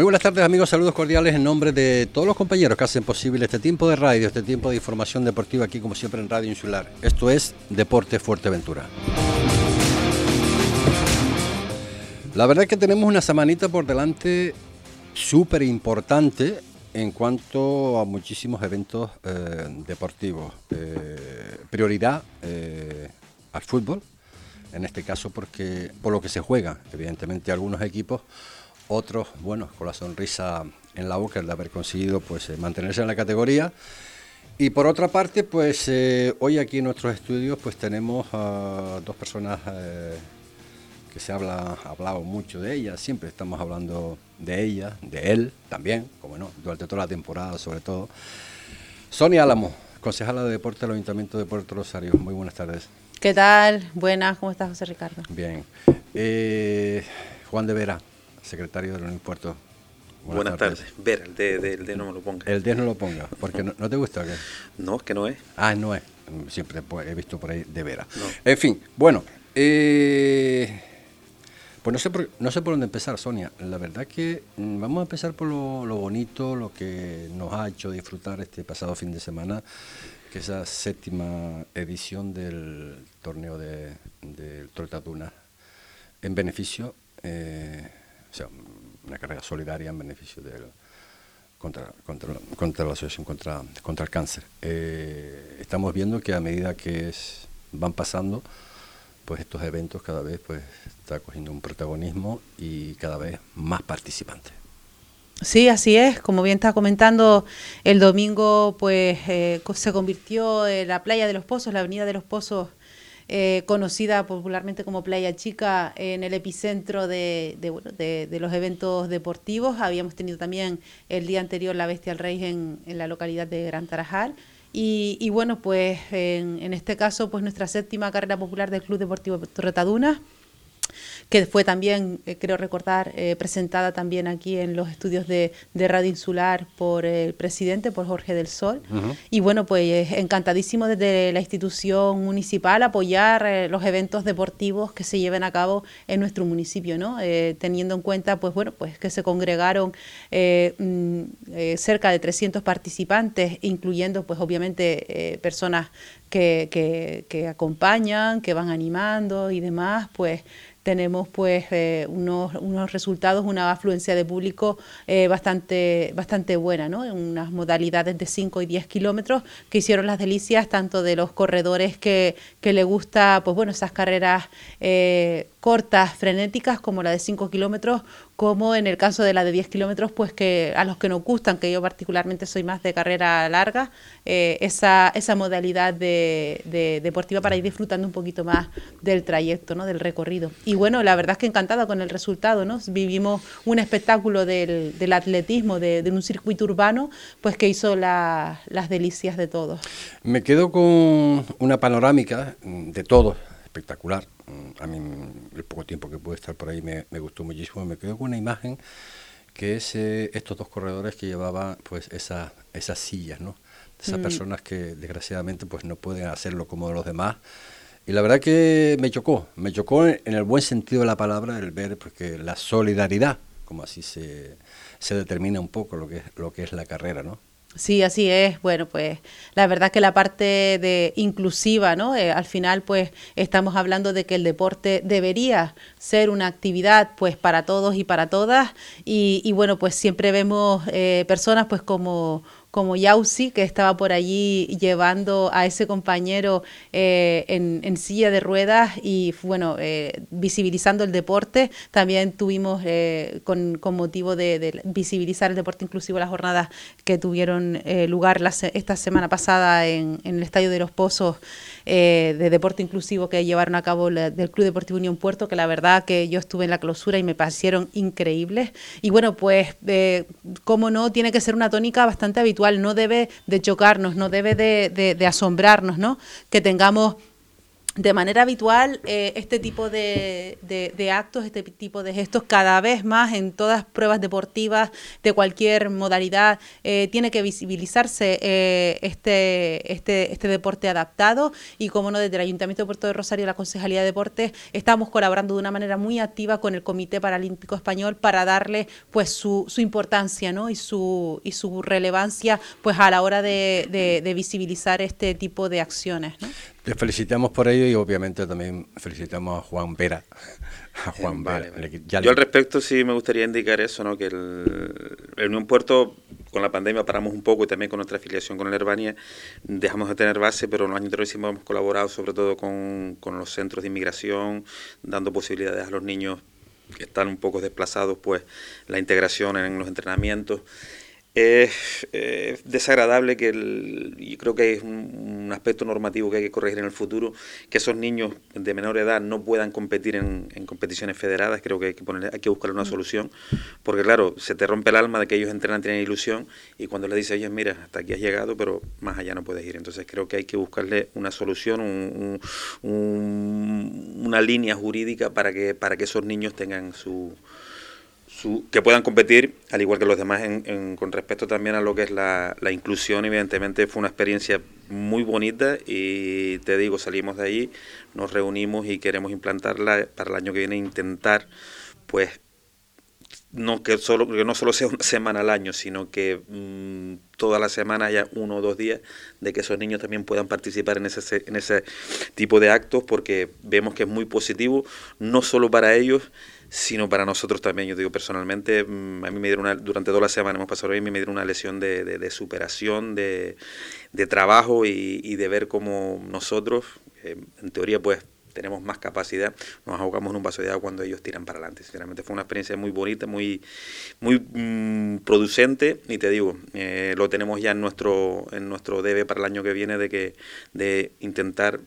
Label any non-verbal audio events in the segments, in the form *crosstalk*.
Muy buenas tardes amigos, saludos cordiales en nombre de todos los compañeros que hacen posible este tiempo de radio, este tiempo de información deportiva aquí como siempre en Radio Insular. Esto es Deporte Fuerteventura. La verdad es que tenemos una semanita por delante súper importante en cuanto a muchísimos eventos eh, deportivos. Eh, prioridad eh, al fútbol, en este caso porque por lo que se juega, evidentemente algunos equipos otros, bueno, con la sonrisa en la boca de haber conseguido pues eh, mantenerse en la categoría. Y por otra parte, pues eh, hoy aquí en nuestros estudios pues tenemos a dos personas eh, que se habla, ha hablado mucho de ellas, siempre estamos hablando de ella, de él también, como no, durante toda la temporada sobre todo. Sonia Álamo, concejala de deporte del Ayuntamiento de Puerto Rosario, muy buenas tardes. ¿Qué tal? Buenas, ¿cómo estás José Ricardo? Bien. Juan de Vera, secretario de los Puerto. Buenas, tardes. Ver, el D, el no me lo ponga. El D no lo ponga, porque no, te gusta. ¿qué? No, es que no es. Ah, no es. Siempre he visto por ahí de veras. En fin, bueno. Eh, pues no sé, por, no sé por dónde empezar, Sonia. La verdad que mm, vamos a empezar por lo, bonito, lo que nos ha hecho disfrutar este pasado fin de semana, que es la séptima edición del torneo de, de Trotatuna en beneficio eh, o sea, una carrera solidaria en beneficio de contra, contra, contra, la asociación contra, contra el cáncer. Eh, estamos viendo que a medida que van pasando, pues estos eventos cada vez pues está cogiendo un protagonismo y cada vez más participantes. Sí, así es. Como bien está comentando, el domingo pues eh, se convirtió en la playa de los Pozos, la avenida de los Pozos, eh, conocida popularmente como Playa Chica, en el epicentro de, los eventos deportivos. Habíamos tenido también el día anterior la Bestia al Rey en, la localidad de Gran Tarajal. Y, bueno, pues en, este caso, pues nuestra séptima carrera popular del Club Deportivo Torretaduna que fue también, eh, creo recordar, eh, presentada también aquí en los estudios de, Radio Insular por el presidente, por Jorge del Sol. Y bueno, pues encantadísimo desde la institución municipal apoyar eh, los eventos deportivos que se lleven a cabo en nuestro municipio, ¿no? teniendo en cuenta, pues bueno, pues que se congregaron mm, cerca de 300 participantes, incluyendo, pues obviamente, personas que, que, que acompañan, que van animando y demás, pues tenemos pues eh, unos, unos, resultados, una afluencia de público eh, bastante, bastante buena, ¿no? En unas modalidades de 5 y 10 kilómetros que hicieron las delicias tanto de los corredores que, que le gusta, pues bueno, esas carreras eh, cortas, frenéticas, como la de 5 kilómetros, como en el caso de la de 10 kilómetros, pues que a los que nos gustan, que yo particularmente soy más de carrera larga, eh, esa, esa modalidad de, deportiva para ir disfrutando un poquito más del trayecto, ¿no? del recorrido. Y bueno, la verdad es que encantada con el resultado, ¿no? Vivimos un espectáculo del, del atletismo, de, un circuito urbano, pues que hizo las delicias de todos. Me quedo con una panorámica de todos, espectacular a mí el poco tiempo que pude estar por ahí me, gustó muchísimo. Me quedo con una imagen que es eh, estos dos corredores que llevaban pues esa, esas sillas, ¿no? Esas mm. personas que desgraciadamente pues no pueden hacerlo como los demás. Y la verdad que me chocó, me chocó en el buen sentido de la palabra el ver porque la solidaridad, como así se, se determina un poco lo que es, lo que es la carrera, ¿no? Sí, así es. Bueno, pues la verdad que la parte de inclusiva, ¿no? Eh, al final, pues estamos hablando de que el deporte debería ser una actividad, pues para todos y para todas. Y, y bueno, pues siempre vemos eh, personas, pues como como Yausi, que estaba por allí llevando a ese compañero eh, en, silla de ruedas y, bueno, eh, visibilizando el deporte. También tuvimos, eh, con, con, motivo de, visibilizar el deporte inclusivo, las jornadas que tuvieron lugar esta semana pasada en, en, el Estadio de los Pozos de deporte inclusivo que llevaron a cabo del Club Deportivo Unión Puerto, que la verdad que yo estuve en la clausura y me parecieron increíbles. Y bueno, pues, cómo no, tiene que ser una tónica bastante habitual no debe de chocarnos, no debe de, asombrarnos, ¿no? Que tengamos de manera habitual eh, este tipo de, de, actos, este tipo de gestos, cada vez más en todas pruebas deportivas de cualquier modalidad, eh, tiene que visibilizarse eh, este, este, este deporte adaptado y como no, desde el Ayuntamiento de Puerto de Rosario, la Concejalía de Deportes, estamos colaborando de una manera muy activa con el Comité Paralímpico Español para darle pues su, su importancia ¿no? y, su, y su relevancia pues a la hora de, de visibilizar este tipo de acciones. Te felicitamos por ello y obviamente también felicitamos a Juan Vera. *laughs* A Juan Vera. Yo al respecto sí me gustaría indicar eso, ¿no? que el, el Unión Puerto con la pandemia paramos un poco y también con nuestra afiliación con el Herbania dejamos de tener base, pero en los años anteriores hemos colaborado sobre todo con, con los centros de inmigración, dando posibilidades a los niños que están un poco desplazados, pues la integración en los entrenamientos. Es desagradable que, el, y creo que es un, aspecto normativo que hay que corregir en el futuro, que esos niños de menor edad no puedan competir en, competiciones federadas. Creo que hay que, poner, hay que buscar una mm. solución, porque claro, se te rompe el alma de que ellos entrenan, tienen ilusión, y cuando le dices, oye, mira, hasta aquí has llegado, pero más allá no puedes ir. Entonces creo que hay que buscarle una solución, una línea jurídica para que, para que esos niños tengan su que puedan competir al igual que los demás en, con respecto también a lo que es la, inclusión. Evidentemente fue una experiencia muy bonita y te digo salimos de ahí nos reunimos y queremos implantarla para el año que viene intentar pues no que solo que no solo sea una semana al año sino que mm, toda la semana haya uno o dos días de que esos niños también puedan participar en ese en ese tipo de actos porque vemos que es muy positivo no solo para ellos sino para nosotros también. Yo digo personalmente, mm, a mí me dieron una, durante toda la semana hemos pasado bien, me dieron una lesión de, de, superación, de, de trabajo y, y, de ver cómo nosotros, eh, en teoría, pues tenemos más capacidad, nos ahogamos en un vaso de agua cuando ellos tiran para adelante. Sinceramente fue una experiencia muy bonita, muy, muy mm, producente y te digo, eh, lo tenemos ya en nuestro, en nuestro debe para el año que viene de que de intentar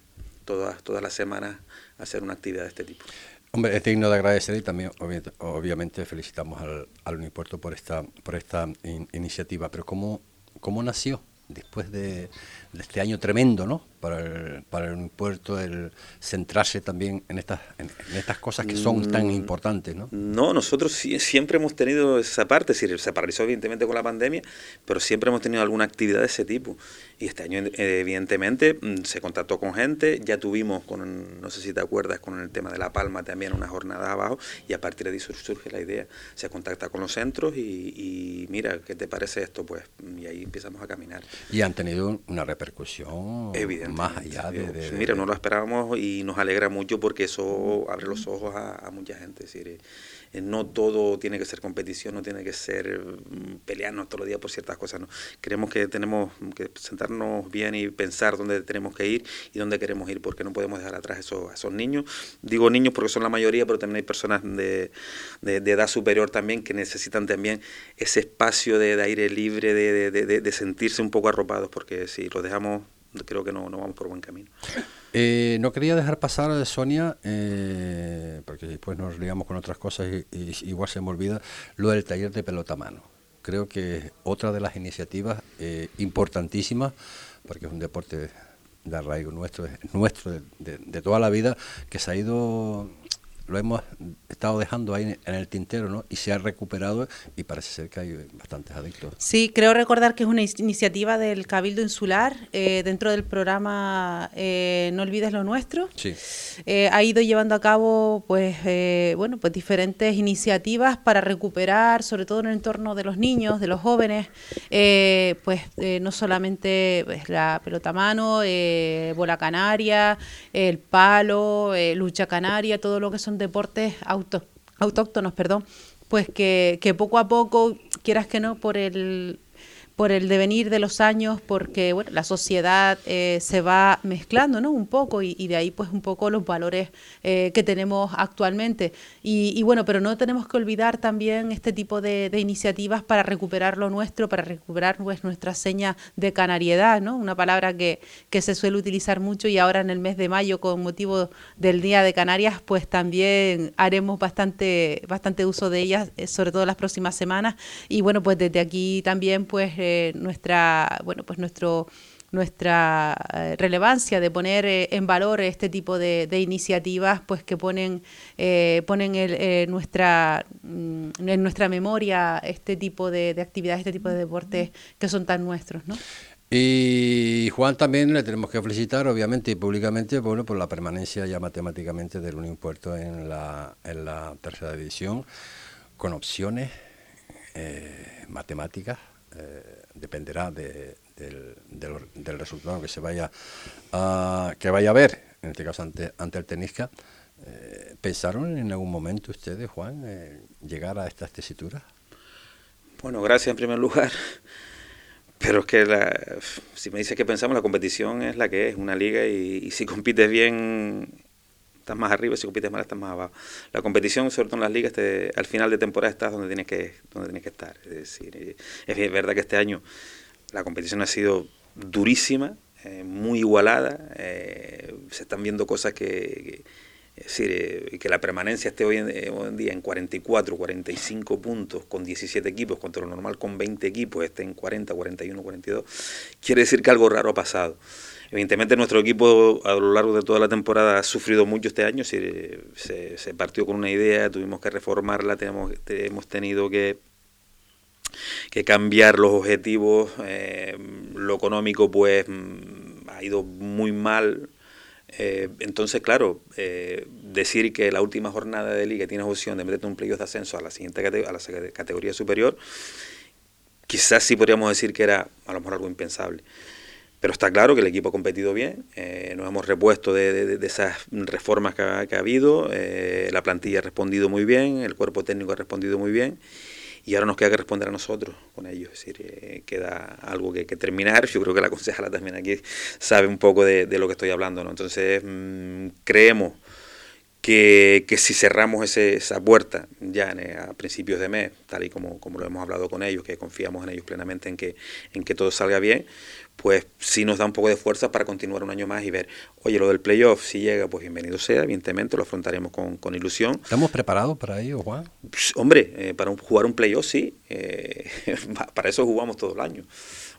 todas, todas las semanas hacer una actividad de este tipo. Hombre, es digno de agradecer y también obviamente felicitamos al, al Unipuerto por esta, por esta iniciativa. Pero ¿cómo, ¿cómo nació después de, de este año tremendo, ¿no? Para el, para el puerto, el centrarse también en estas, en, estas cosas que son tan mm, importantes, ¿no? No, nosotros siempre hemos tenido esa parte, es decir, se paralizó evidentemente con la pandemia, pero siempre hemos tenido alguna actividad de ese tipo. Y este año, evidentemente, mm, se contactó con gente, ya tuvimos, con, no sé si te acuerdas, con el tema de La Palma también una jornada abajo, y a partir de ahí surge la idea, se contacta con los centros y, y mira, ¿qué te parece esto? Pues, y ahí empezamos a caminar. Y han tenido una repercusión más allá de, Mira, no lo esperábamos y nos alegra mucho porque eso abre los ojos a, mucha gente. Es decir, eh, no todo tiene que ser competición, no tiene que ser mm, pelearnos todos los días por ciertas cosas. ¿no? Creemos que tenemos que sentarnos bien y pensar dónde tenemos que ir y dónde queremos ir, porque no podemos dejar atrás esos, a esos niños. Digo niños porque son la mayoría, pero también hay personas de, de, edad superior también que necesitan también ese espacio de, aire libre, de, de, sentirse un poco arropados, porque si los dejamos creo que no, no vamos por buen camino. Eh, no quería dejar pasar, Sonia, eh, porque después nos liamos con otras cosas y, igual se me olvida, lo del taller de pelota mano. Creo que es otra de las iniciativas eh, importantísimas, porque es un deporte de arraigo nuestro, nuestro de, de toda la vida, que se ha ido lo hemos estado dejando ahí en el tintero, ¿no? Y se ha recuperado y parece ser que hay bastantes adictos. Sí, creo recordar que es una iniciativa del Cabildo Insular eh, dentro del programa eh, No olvides lo nuestro. Sí. Eh, ha ido llevando a cabo, pues, bueno, pues diferentes iniciativas para recuperar, sobre todo en el entorno de los niños, de los jóvenes, pues no solamente pues, la pelota a mano, bola canaria, el palo, lucha canaria, todo lo que son deportes auto, autóctonos, perdón, pues que, que poco a poco, quieras que no, por el por el devenir de los años, porque bueno, la sociedad eh, se va mezclando ¿no? un poco y, de ahí pues un poco los valores eh, que tenemos actualmente. Y, bueno, pero no tenemos que olvidar también este tipo de, iniciativas para recuperar lo nuestro, para recuperar pues, nuestra seña de canariedad, ¿no? una palabra que, que se suele utilizar mucho y ahora en el mes de mayo con motivo del Día de Canarias pues también haremos bastante, bastante uso de ellas, eh, sobre todo las próximas semanas. Y bueno, pues desde aquí también pues nuestra, bueno, pues nuestro nuestra eh, relevancia de poner eh, en valor este tipo de, iniciativas, pues que ponen, ponen el, nuestra, mm, en nuestra memoria este tipo de, de, actividades, este tipo de deportes que son tan nuestros. Y Juan también le tenemos que felicitar, obviamente y públicamente, bueno, por la permanencia ya matemáticamente del Unión Puerto en la, en la tercera división, con opciones eh, matemáticas, eh, dependerá de, del, del, resultado que se vaya a, que vaya a ver, en este caso ante, ante el Tenisca. Eh, ¿Pensaron en algún momento ustedes, Juan, llegar a estas tesituras? Bueno, gracias en primer lugar. *laughs* Pero es que la, si me dices que pensamos, la competición es la que es, una liga, y, si compites bien estás más arriba, si compites mal estás más abajo. La competición, sobre todo en las ligas, al final de temporada estás donde tienes que, donde tienes que estar. Es decir, es verdad que este año la competición ha sido durísima, eh, muy igualada, eh, se están viendo cosas que es decir, eh, que la permanencia esté hoy en, día en 44, 45 puntos con 17 equipos, contra lo normal con 20 equipos esté en 40, 41, 42, quiere decir que algo raro ha pasado. Evidentemente nuestro equipo a lo largo de toda la temporada ha sufrido mucho este año, se, partió con una idea, tuvimos que reformarla, hemos tenido que, cambiar los objetivos, eh, lo económico pues mm, ha ido muy mal, eh, entonces, claro, eh, decir que la última jornada de liga tienes opción de meterte un playoff de ascenso a la siguiente a la categoría superior, quizás sí podríamos decir que era a lo mejor algo impensable. Pero está claro que el equipo ha competido bien, eh, nos hemos repuesto de, esas reformas que ha, habido, la plantilla ha respondido muy bien, el cuerpo técnico ha respondido muy bien y ahora nos queda que responder a nosotros con ellos. Es decir, eh, queda algo que, terminar. Yo creo que la concejala también aquí sabe un poco de, lo que estoy hablando. ¿no? Entonces, mm, creemos que, que, si cerramos ese, esa puerta ya a principios de mes, tal y como, como lo hemos hablado con ellos, que confiamos en ellos plenamente en que, en que todo salga bien, pues sí nos da un poco de fuerza para continuar un año más y ver, oye, lo del playoff, si llega, pues bienvenido sea, evidentemente lo afrontaremos con, con ilusión. ¿Estamos preparados para ello, Juan? Pues, hombre, eh, para jugar un playoff sí, eh, *laughs* para eso jugamos todo el año.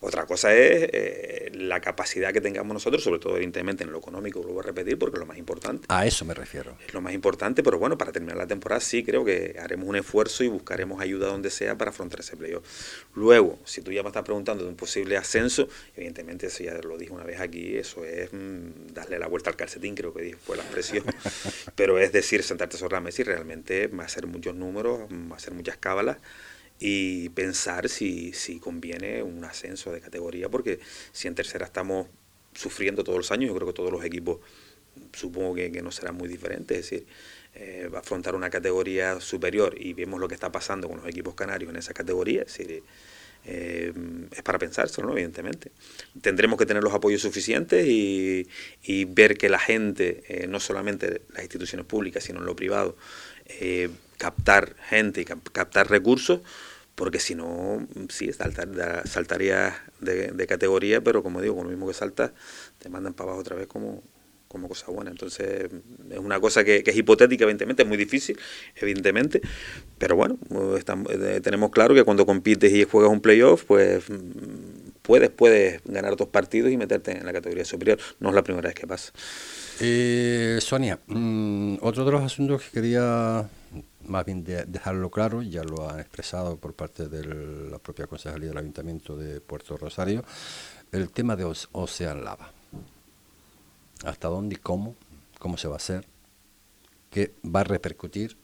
Otra cosa es eh, la capacidad que tengamos nosotros, sobre todo evidentemente en lo económico, lo voy a repetir porque es lo más importante. A eso me refiero. Es lo más importante, pero bueno, para terminar la temporada sí creo que haremos un esfuerzo y buscaremos ayuda donde sea para afrontar ese playoff. Luego, si tú ya me estás preguntando de un posible ascenso, evidentemente eso ya lo dije una vez aquí, eso es mm, darle la vuelta al calcetín, creo que fue la expresión. *laughs* pero es decir, sentarte sobre la mesa y realmente va a ser muchos números, va a ser muchas cábalas y pensar si, si conviene un ascenso de categoría, porque si en tercera estamos sufriendo todos los años, yo creo que todos los equipos supongo que, no será muy diferente, es decir, eh, afrontar una categoría superior y vemos lo que está pasando con los equipos canarios en esa categoría, es eh, para pensárselo, ¿no? evidentemente. Tendremos que tener los apoyos suficientes y, y ver que la gente, eh, no solamente las instituciones públicas, sino en lo privado, captar gente y captar recursos, porque si no, sí, saltaría de, categoría, pero como digo, con lo mismo que saltas, te mandan para abajo otra vez como, como cosa buena. Entonces, es una cosa que, es hipotética, evidentemente, es muy difícil, evidentemente, pero bueno, eh, tenemos claro que cuando compites y juegas un playoff, pues puedes, puedes ganar dos partidos y meterte en la categoría superior. No es la primera vez que pasa. Eh, Sonia, mm, otro de los asuntos que quería más bien dejarlo claro, ya lo han expresado por parte de la propia Concejalía del Ayuntamiento de Puerto Rosario, el tema de Ocean Lava. ¿Hasta dónde y cómo? ¿Cómo se va a hacer? ¿Qué va a repercutir?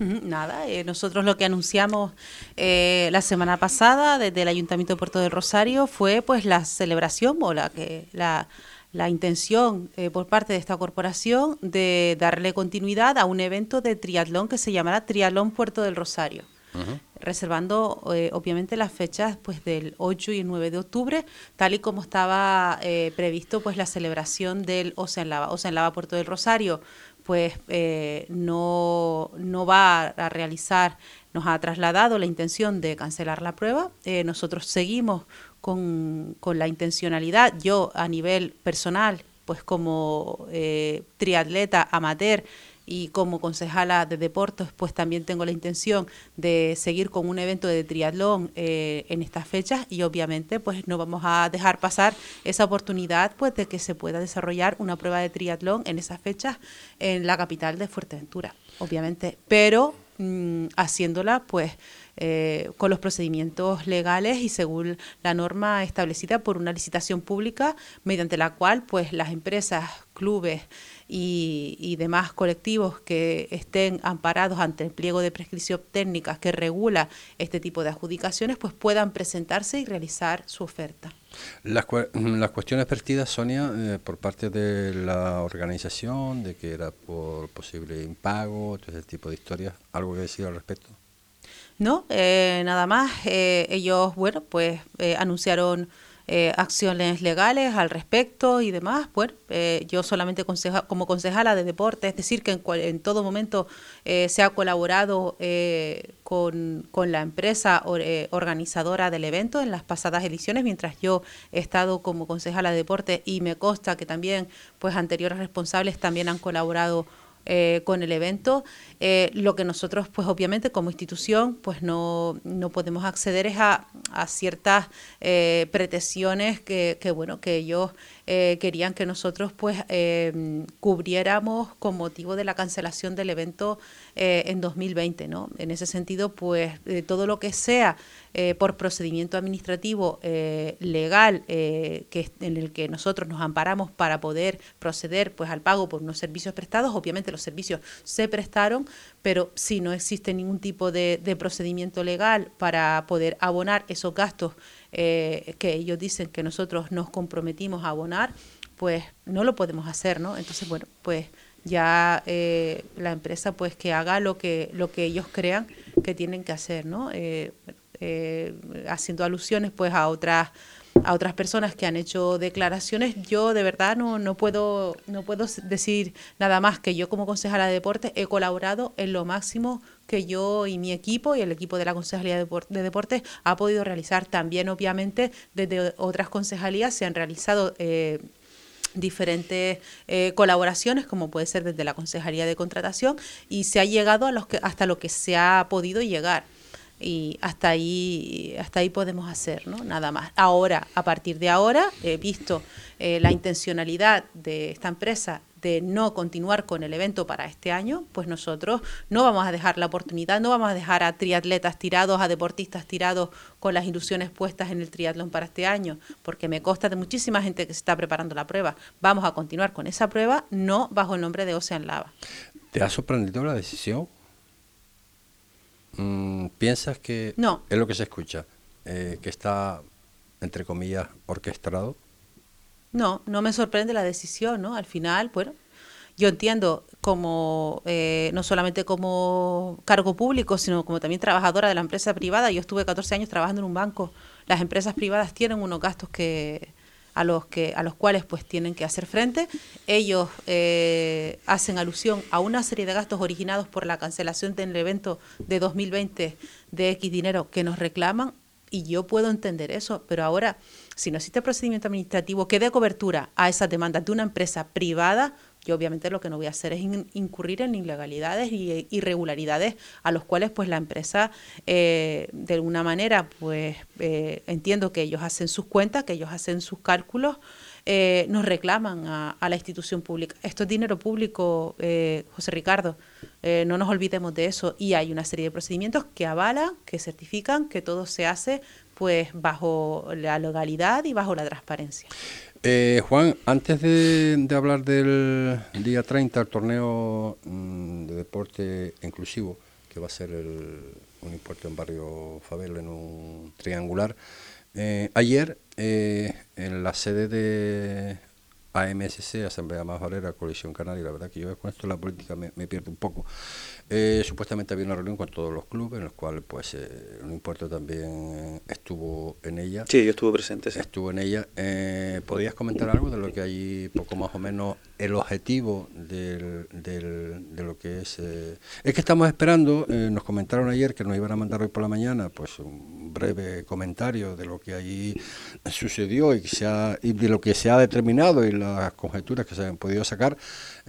Nada, eh, nosotros lo que anunciamos eh, la semana pasada desde el Ayuntamiento de Puerto del Rosario fue pues la celebración o la que la la intención eh, por parte de esta corporación de darle continuidad a un evento de triatlón que se llamará Triatlón Puerto del Rosario. reservando eh, obviamente las fechas pues del 8 y 9 de octubre, tal y como estaba eh, previsto pues la celebración del Ocean Lava. Ocean Lava Puerto del Rosario pues no, no va a realizar, nos ha trasladado la intención de cancelar la prueba. nosotros seguimos con, con la intencionalidad, yo a nivel personal, pues como eh, triatleta amateur y como concejala de deportes, pues también tengo la intención de seguir con un evento de triatlón eh, en estas fechas y obviamente pues no vamos a dejar pasar esa oportunidad pues de que se pueda desarrollar una prueba de triatlón en esas fechas en la capital de Fuerteventura, obviamente, pero mm, haciéndola pues eh, con los procedimientos legales y según la norma establecida por una licitación pública mediante la cual pues las empresas, clubes y, demás colectivos que estén amparados ante el pliego de prescripción técnicas que regula este tipo de adjudicaciones pues puedan presentarse y realizar su oferta. Las, las cuestiones vertidas, Sonia, eh, por parte de la organización, de que era por posible impago, todo ese tipo de historias, ¿algo que decir al respecto? No, eh, nada más. Eh, ellos, bueno, pues eh, anunciaron acciones legales al respecto y demás. Bueno, yo solamente como concejala de deporte, es decir, que en, en todo momento se ha colaborado con, con, la empresa organizadora del evento en las pasadas ediciones, mientras yo he estado como concejala de deporte y me consta que también pues anteriores responsables también han colaborado eh, con el evento. Eh, lo que nosotros, pues obviamente como institución, pues no, no podemos acceder es a, a ciertas eh, pretensiones que, que, bueno, que ellos eh, querían que nosotros pues eh, cubriéramos con motivo de la cancelación del evento eh, en 2020, ¿no? En ese sentido, pues todo lo que sea por procedimiento administrativo legal que en el que nosotros nos amparamos para poder proceder pues al pago por unos servicios prestados, obviamente los servicios se prestaron, pero si no existe ningún tipo de procedimiento legal para poder abonar esos gastos eh, que ellos dicen que nosotros nos comprometimos a abonar, pues no lo podemos hacer, ¿no? Entonces, bueno, pues ya eh, la empresa pues que haga lo que lo que ellos crean que tienen que hacer, ¿no? Eh, haciendo alusiones pues a otras a otras personas que han hecho declaraciones, yo de verdad no, no, puedo, no puedo decir nada más que yo como concejala de deporte he colaborado en lo máximo que yo y mi equipo y el equipo de la Concejalía de, Deportes ha podido realizar. También, obviamente, desde otras concejalías se han realizado... Eh, diferentes eh, colaboraciones, como puede ser desde la Concejalía de Contratación, y se ha llegado a los que, hasta lo que se ha podido llegar y hasta ahí hasta ahí podemos hacer no nada más ahora a partir de ahora he visto eh, la intencionalidad de esta empresa de no continuar con el evento para este año, pues nosotros no vamos a dejar la oportunidad, no vamos a dejar a triatletas tirados, a deportistas tirados con las ilusiones puestas en el triatlón para este año, porque me consta de muchísima gente que se está preparando la prueba. Vamos a continuar con esa prueba, no bajo el nombre de Ocean Lava. ¿Te ha sorprendido la decisión? Mm, ¿Piensas que no. es lo que se escucha? Eh, que está, entre comillas, orquestado. No, no me sorprende la decisión, ¿no? Al final, bueno, yo entiendo como eh, no solamente como cargo público, sino como también trabajadora de la empresa privada. Yo estuve 14 años trabajando en un banco. Las empresas privadas tienen unos gastos que a los que a los cuales pues tienen que hacer frente. Ellos eh, hacen alusión a una serie de gastos originados por la cancelación del evento de 2020 de X dinero que nos reclaman y yo puedo entender eso, pero ahora si no existe procedimiento administrativo que dé cobertura a esas demandas de una empresa privada, yo obviamente lo que no voy a hacer es incurrir en ilegalidades y irregularidades a los cuales pues la empresa eh, de alguna manera pues eh, entiendo que ellos hacen sus cuentas, que ellos hacen sus cálculos, eh, nos reclaman a, la institución pública. Esto es dinero público, José Ricardo, no nos olvidemos de eso y hay una serie de procedimientos que avalan, que certifican que todo se hace pues bajo la legalidad y bajo la transparencia. Eh, Juan, antes de, hablar del día 30, el torneo mm, de deporte inclusivo, que va a ser un importe en barrio Fabel en un triangular, eh, ayer eh, en la sede de AMSC, Asamblea Más Valera, Coalición Canaria, la verdad que yo con esto la política me, me pierdo un poco. Eh, supuestamente había una reunión con todos los clubes, en los cuales pues eh, un importe también estuvo en ella. Sí, yo estuve presente. Sí. Estuvo en ella. Eh, ¿Podrías comentar algo de lo que hay, poco más o menos, el objetivo del, del, de lo que es... Eh, es que estamos esperando, nos comentaron ayer que nos iban a mandar hoy por la mañana pues un breve comentario de lo que allí sucedió y, se y de lo que se ha determinado y las conjeturas que se han podido sacar.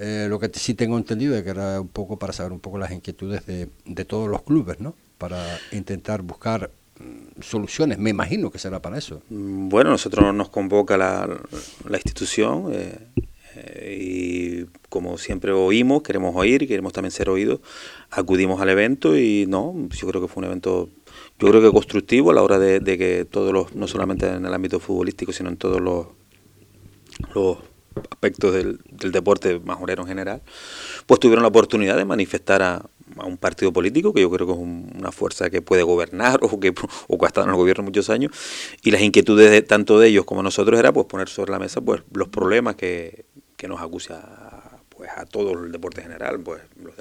Eh, lo que sí tengo entendido es que era un poco para saber un poco las inquietudes de, de todos los clubes, ¿no? Para intentar buscar mm, soluciones. Me imagino que será para eso. Mm, bueno, nosotros nos convoca la, la institución eh, eh, y como siempre oímos, queremos oír queremos también ser oídos, acudimos al evento y no, yo creo que fue un evento, yo creo que constructivo a la hora de, de que todos los, no solamente en el ámbito futbolístico, sino en todos los, los aspectos del, deporte majorero en general, pues tuvieron la oportunidad de manifestar a, un partido político que yo creo que es una fuerza que puede gobernar *laughs* o que, o que ha estado en el gobierno muchos años y las inquietudes de, tanto de ellos como nosotros era pues poner sobre la mesa pues los problemas que, que nos acusa pues a todo el deporte general, pues los,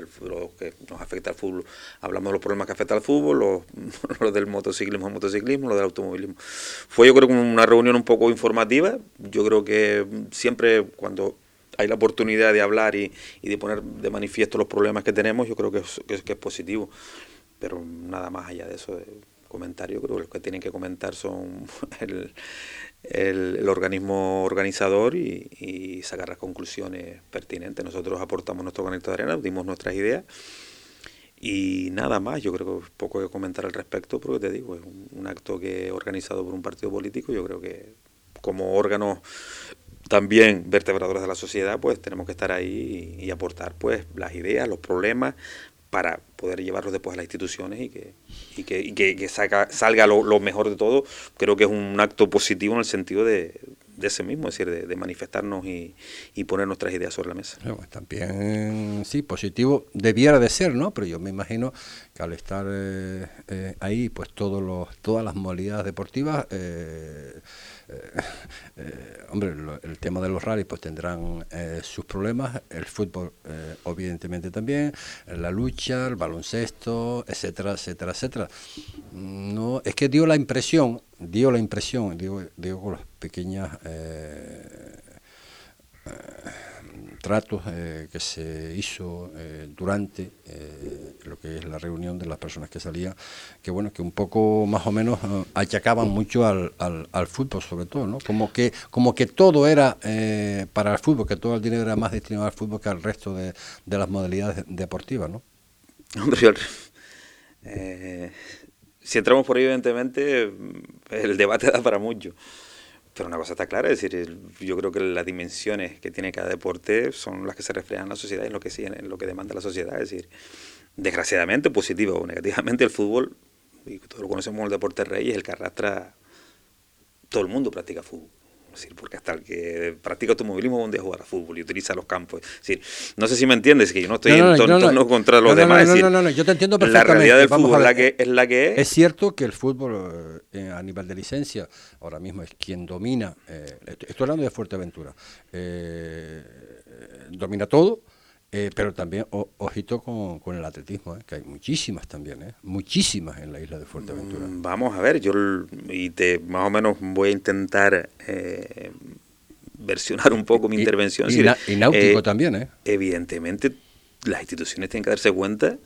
que nos afecta al fútbol, hablamos de los problemas que afecta al fútbol, los, *laughs* los del motociclismo, motociclismo, los del automovilismo. Fue yo creo que una reunión un poco informativa, yo creo que siempre cuando hay la oportunidad de hablar y, de poner de manifiesto los problemas que tenemos, yo creo que es positivo. Pero nada más allá de eso, de comentario, creo que los que tienen que comentar son *laughs* el, el, organismo organizador y, y, sacar las conclusiones pertinentes. Nosotros aportamos nuestro granito de arena, dimos nuestras ideas y nada más. Yo creo que es poco que comentar al respecto, porque te digo, es un, acto que organizado por un partido político. Yo creo que como órgano también vertebradores de la sociedad, pues tenemos que estar ahí y, y aportar pues las ideas, los problemas, para poder llevarlos después a las instituciones y que, y que, y que, que salga lo, lo, mejor de todo. Creo que es un acto positivo en el sentido de, de ese mismo, es decir, de, manifestarnos y, y, poner nuestras ideas sobre la mesa. Bueno, también, sí, positivo debiera de ser, ¿no? Pero yo me imagino al estar eh, eh, ahí, pues todos los, todas las modalidades deportivas... Eh, hombre, el tema de los rallies pues tendrán sus problemas, el fútbol evidentemente también, la lucha, el baloncesto, etcétera, etcétera, etcétera. No, es que dio la impresión, dio la impresión, digo, digo con las pequeñas tratos eh, que se hizo eh, durante eh, lo que es la reunión de las personas que salían, que bueno, que un poco más o menos eh, achacaban mucho al, al, al, fútbol sobre todo, ¿no? Como que, como que todo era para el fútbol, que todo el dinero era más destinado al fútbol que al resto de, de las modalidades deportivas, ¿no? Hombre, si entramos por ahí, evidentemente, el debate da para mucho. Pero una cosa está clara, es decir, yo creo que las dimensiones que tiene cada deporte son las que se reflejan en la sociedad y en lo que, en lo que demanda la sociedad. Es decir, desgraciadamente, positivo o negativamente, el fútbol, y todos lo conocemos como el deporte rey, es el que arrastra, todo el mundo practica fútbol. Es decir, porque hasta el que practica automovilismo va un día a jugar a fútbol y utiliza los campos. Es decir, no sé si me entiendes, que yo no estoy no, no, en torno no, contra los demás. No, no, no, yo te entiendo perfectamente. La realidad del Vamos fútbol la que, es la que es. Es cierto que el fútbol eh, a nivel de licencia ahora mismo es quien domina, eh, estoy hablando de Fuerteventura, eh, domina todo, eh, pero también, o, ojito con, con, el atletismo, eh, que hay muchísimas también, eh, muchísimas en la isla de Fuerteventura. Mm, vamos a ver, yo y te, más o menos voy a intentar eh, versionar un poco mi y, intervención. Y, náutico también, ¿eh? Evidentemente, las instituciones tienen que darse cuenta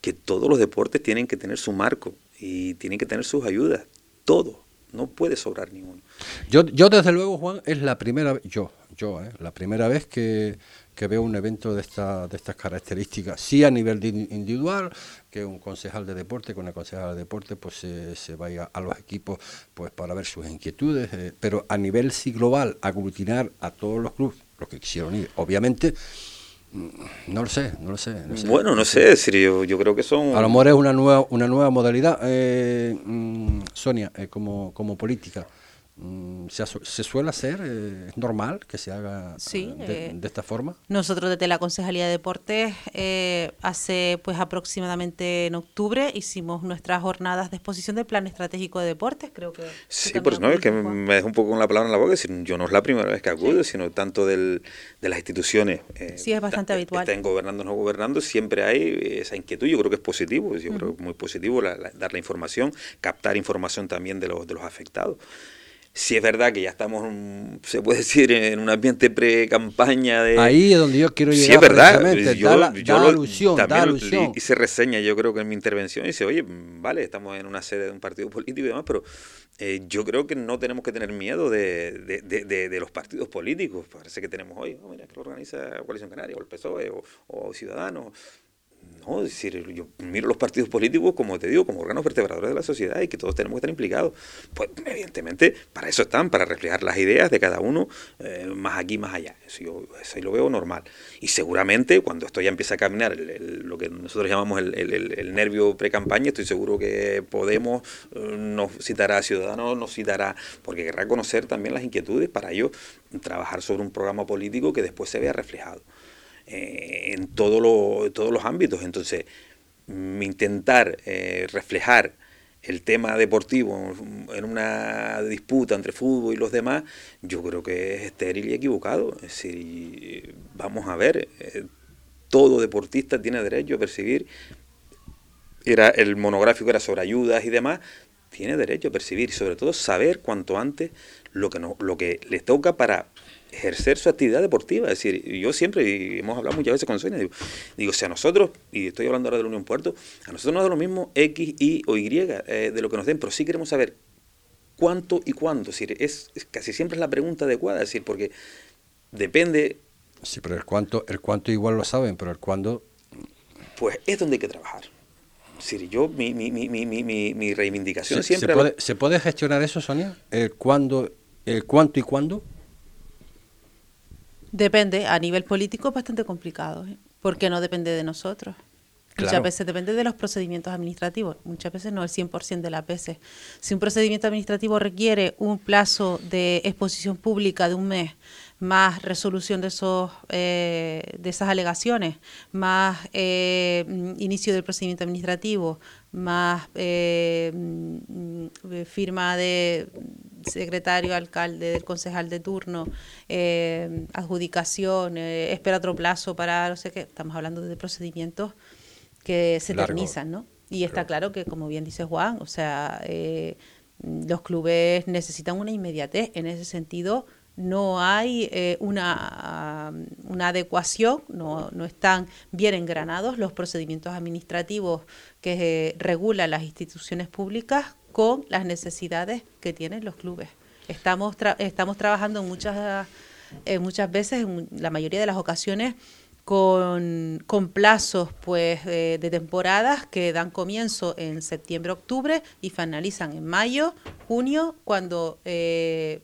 que todos los deportes tienen que tener su marco y tienen que tener sus ayudas, todo. No puede sobrar ninguno. Yo, yo desde luego, Juan, es la primera, yo, yo, la primera vez que que veo un evento de, esta, de estas características, sí a nivel de individual, que un concejal de deporte con una concejal de deporte pues se, se vaya a los equipos pues para ver sus inquietudes, eh, pero a nivel sí global, aglutinar a todos los clubes, los que quisieron ir, obviamente, mm, no lo sé, no lo sé. No sé bueno, no sé, sé. Yo, yo, creo que son... A lo mejor es una nueva, una nueva modalidad, eh, mm, Sonia, eh, como, como política. Mm, ¿Se, ¿Se, suele hacer? Eh, ¿Es normal que se haga sí, de, eh, de, esta forma? Nosotros desde la Concejalía de Deportes eh, hace pues aproximadamente en octubre hicimos nuestras jornadas de exposición del Plan Estratégico de Deportes, creo que... Sí, pues no, es que me dejo un poco con la palabra en la boca, decir, yo no es la primera vez que acudo, sí. sino tanto del, de las instituciones. Eh, sí, es bastante habitual. Estén gobernando o no gobernando, siempre hay esa inquietud, yo creo que es positivo, yo uh -huh. creo que es muy positivo la, la, dar la información, captar información también de los, de los afectados. Si es verdad que ya estamos, se puede decir, en un ambiente pre-campaña de... Ahí es donde yo quiero llegar. Sí, es verdad. Yo, da, yo da alusión, da alusión. hice reseña, yo creo que en mi intervención, dice, oye, vale, estamos en una sede de un partido político y demás, pero eh, yo creo que no tenemos que tener miedo de, de, de, de, los partidos políticos. Parece que tenemos hoy, oh, mira, que lo organiza Coalición Canaria, o el PSOE, o, o Ciudadanos no, es decir, yo miro los partidos políticos, como te digo, como órganos vertebradores de la sociedad y que todos tenemos que estar implicados. Pues evidentemente para eso están, para reflejar las ideas de cada uno, eh, más aquí, más allá. Eso yo lo veo normal. Y seguramente cuando esto ya empieza a caminar, lo que nosotros llamamos el, el, nervio pre-campaña, estoy seguro que Podemos eh, nos citará Ciudadanos, nos citará, porque querrá conocer también las inquietudes para ello trabajar sobre un programa político que después se vea reflejado. Eh, en todo lo, todos los ámbitos. Entonces, intentar eh, reflejar el tema deportivo en una disputa entre fútbol y los demás, yo creo que es estéril y equivocado. Es decir, vamos a ver, eh, todo deportista tiene derecho a percibir, era el monográfico era sobre ayudas y demás, tiene derecho a percibir y sobre todo saber cuanto antes lo que, no, lo que le toca para ejercer su actividad deportiva. Es decir, yo siempre, y hemos hablado muchas veces con Sonia, digo, digo, si a nosotros, y estoy hablando ahora de la Unión Puerto, a nosotros nos da lo mismo X, Y o Y eh, de lo que nos den, pero sí queremos saber cuánto y cuándo. Es decir, es, casi siempre es la pregunta adecuada, es decir, porque depende... Sí, pero el cuánto, el cuánto igual lo saben, pero el cuándo... Pues es donde hay que trabajar. Es decir, yo, mi, mi, mi, mi, mi reivindicación siempre... ¿se puede, ¿Se puede gestionar eso, Sonia? ¿El cuándo, el cuánto y cuándo? Depende, a nivel político es bastante complicado, ¿eh? porque no depende de nosotros. Muchas veces depende de los procedimientos administrativos, muchas veces no el 100% de las veces. Si un procedimiento administrativo requiere un plazo de exposición pública de un mes, más resolución de, esos, eh, de esas alegaciones, más eh, inicio del procedimiento administrativo, más eh, mm, firma de secretario, alcalde, del concejal de turno, eh, adjudicación, eh, espera otro plazo para no sé qué. Estamos hablando de procedimientos que se eternizan, ¿no? Y está claro que, como bien dice Juan, o sea, eh, los clubes necesitan una inmediatez. En ese sentido, no hay una, una, adecuación, no, no, están bien engranados los procedimientos administrativos que regulan las instituciones públicas con las necesidades que tienen los clubes. Estamos, estamos trabajando muchas, eh, muchas veces, en la mayoría de las ocasiones, con, con plazos pues de temporadas que dan comienzo en septiembre, octubre y finalizan en mayo, junio, cuando eh,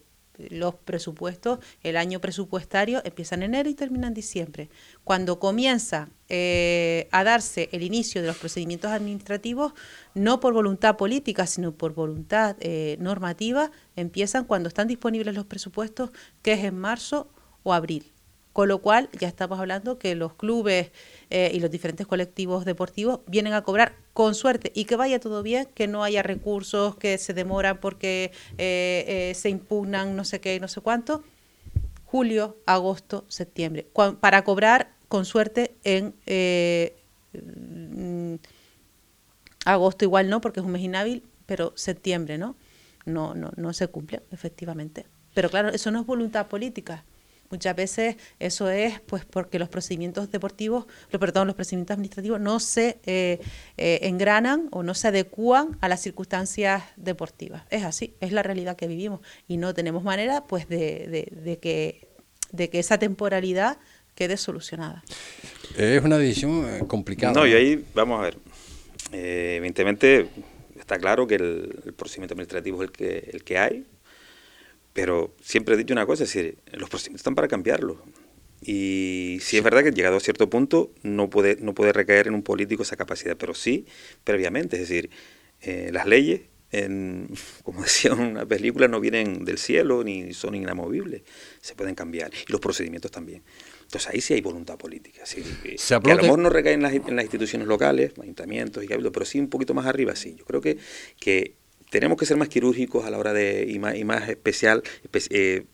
los presupuestos, el año presupuestario empieza en enero y termina en diciembre. Cuando comienza eh, a darse el inicio de los procedimientos administrativos, no por voluntad política, sino por voluntad eh, normativa, empiezan cuando están disponibles los presupuestos, que es en marzo o abril. Con lo cual ya estamos hablando que los clubes eh, y los diferentes colectivos deportivos vienen a cobrar con suerte y que vaya todo bien, que no haya recursos que se demoran porque eh, eh, se impugnan no sé qué, no sé cuánto. Julio, agosto, septiembre. para cobrar con suerte en mm, agosto igual no, porque es un mes inhábil, pero septiembre, ¿no? No, no, no se cumple, efectivamente. Pero claro, eso no es voluntad política. Muchas veces eso es pues porque los procedimientos deportivos, perdón, los procedimientos administrativos no se eh, eh, engranan o no se adecúan a las circunstancias deportivas. Es así, es la realidad que vivimos y no tenemos manera pues de, de, que, de que esa temporalidad quede solucionada. Es una decisión eh, complicada. No, y ahí vamos a ver. evidentemente está claro que el, el procedimiento administrativo es el que, el que hay, pero siempre he dicho una cosa, es decir, los procedimientos están para cambiarlo. Y sí es verdad que llegado a cierto punto no puede, no puede recaer en un político esa capacidad, pero sí previamente. Es decir, eh, las leyes, en, *laughs* como decía una película, no vienen del cielo ni son inamovibles, se pueden cambiar. Y los procedimientos también. Entonces ahí sí hay voluntad política. Sí, que a lo mejor no recae en las, en las instituciones locales, ayuntamientos y cabildos, pero sí un poquito más arriba, sí. Yo creo que, que tenemos que ser más quirúrgicos a la hora de, y más, y más especial, eh,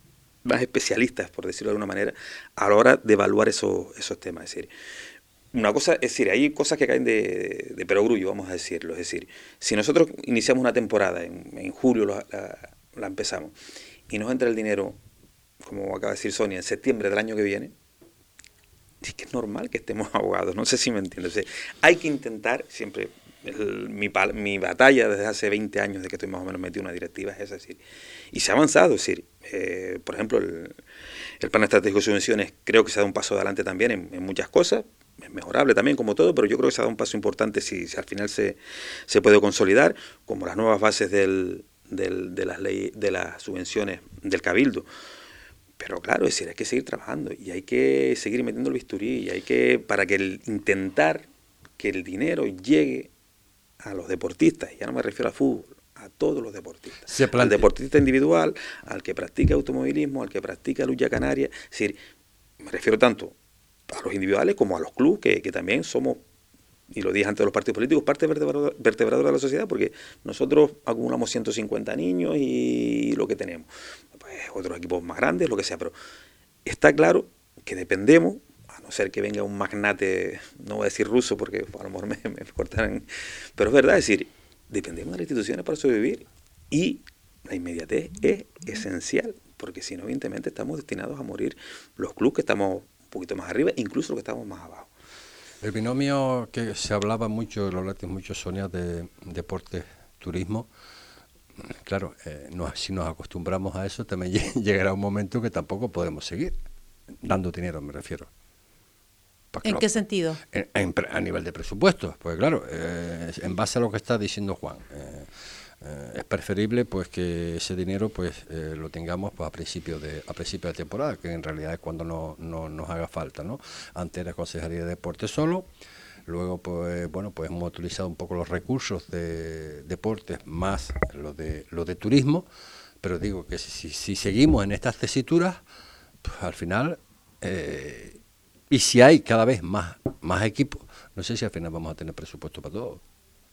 más especialistas, por decirlo de alguna manera, a la hora de evaluar esos, esos temas. Es decir, una cosa, es decir, hay cosas que caen de, de perogrullo, vamos a decirlo. Es decir, si nosotros iniciamos una temporada en, julio, la empezamos, y nos entra el dinero, como acaba de decir Sonia, en septiembre del año que viene, es que es normal que estemos *laughs* abogados, no sé si me entiendes. hay que intentar, siempre, mi, mi, batalla desde hace 20 años de que estoy más o menos metido en una directiva es esa, decir, y se ha avanzado, es decir, eh, por ejemplo, el, el, plan estratégico de subvenciones creo que se ha dado un paso adelante también en, muchas cosas, es mejorable también como todo, pero yo creo que se ha dado un paso importante si, al final se, se, puede consolidar, como las nuevas bases del, de las leyes, de las subvenciones del cabildo. Pero claro, es decir, hay que seguir trabajando y hay que seguir metiendo el bisturí y hay que, para que el, intentar que el dinero llegue a los deportistas, ya no me refiero a fútbol, a todos los deportistas. al deportista individual, al que practica automovilismo, al que practica lucha canaria. Es decir, me refiero tanto a los individuales como a los clubes, que, que también somos y lo dije antes de los partidos políticos, parte vertebradora de la sociedad, porque nosotros acumulamos 150 niños y lo que tenemos. Pues otros equipos más grandes, lo que sea, pero está claro que dependemos, no ser que venga un magnate, no voy a decir ruso porque a lo mejor me, me cortarán, pero es verdad, es decir, dependemos de las instituciones para sobrevivir y la inmediatez es esencial, porque si no, evidentemente estamos destinados a morir los clubes que estamos un poquito más arriba, incluso los que estamos más abajo. El binomio que se hablaba mucho, lo hablaste mucho, Sonia, de deporte, turismo, claro, eh, si nos acostumbramos a eso, también *laughs* llegará un momento que tampoco podemos seguir dando dinero, me refiero. ¿En qué sentido? a nivel de presupuesto, pues claro, eh, en base a lo que está diciendo Juan. Eh, eh, es preferible pues que ese dinero pues eh, lo tengamos pues, a principio de a principio de temporada que en realidad es cuando no, nos haga falta no antes la consejería de deporte solo luego pues bueno pues hemos utilizado un poco los recursos de deportes más lo de lo de turismo pero digo que si, si seguimos en estas tesituras pues al final eh, y si hay cada vez más más equipos no sé si al final vamos a tener presupuesto para todo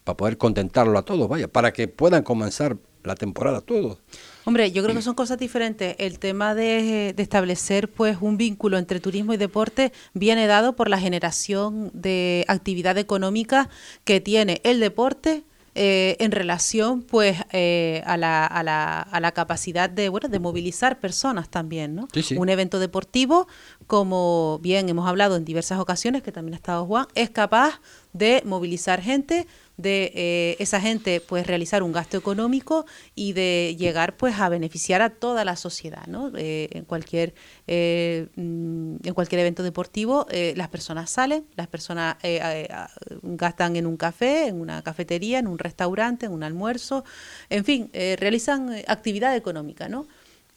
para poder contentarlo a todos, vaya, para que puedan comenzar la temporada todos. Hombre, yo creo que son cosas diferentes. El tema de, establecer pues un vínculo entre turismo y deporte viene dado por la generación de actividad económica que tiene el deporte eh, en relación pues eh, a, la, a, la, a, la, capacidad de bueno de movilizar personas también no un evento deportivo como bien hemos hablado en diversas ocasiones que también ha estado Juan es capaz de movilizar gente de eh, esa gente pues realizar un gasto económico y de llegar pues a beneficiar a toda la sociedad ¿no? Eh, en cualquier eh, mm, en cualquier evento deportivo las personas salen las personas gastan en un café en una cafetería en un restaurante en un almuerzo en fin realizan actividad económica no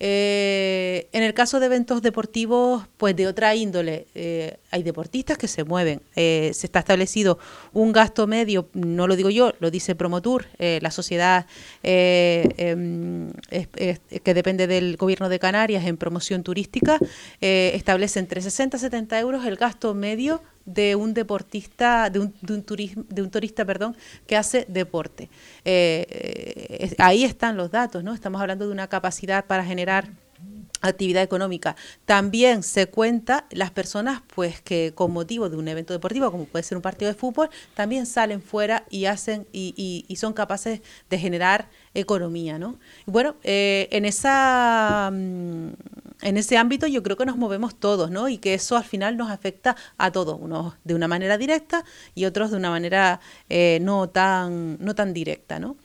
eh, en el caso de eventos deportivos, pues de otra índole, eh, hay deportistas que se mueven. Eh, se está establecido un gasto medio, no lo digo yo, lo dice Promotur, la sociedad em, que depende del gobierno de Canarias en promoción turística, establece entre 60 y 70 euros el gasto medio de un deportista, de un, de un, de un turista, perdón, que hace deporte. Eh, eh, ahí están los datos, ¿no? Estamos hablando de una capacidad para generar actividad económica. También se cuenta las personas pues que con motivo de un evento deportivo, como puede ser un partido de fútbol, también salen fuera y hacen y, y, son capaces de generar economía, ¿no? Bueno, eh, en esa mm, en ese ámbito yo creo que nos movemos todos, ¿no? Y que eso al final nos afecta a todos, unos de una manera directa y otros de una manera eh, no, tan, no tan directa, ¿no?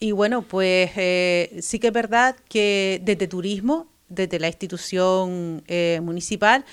Y bueno, pues eh, sí que es verdad que desde turismo, desde la institución eh, municipal,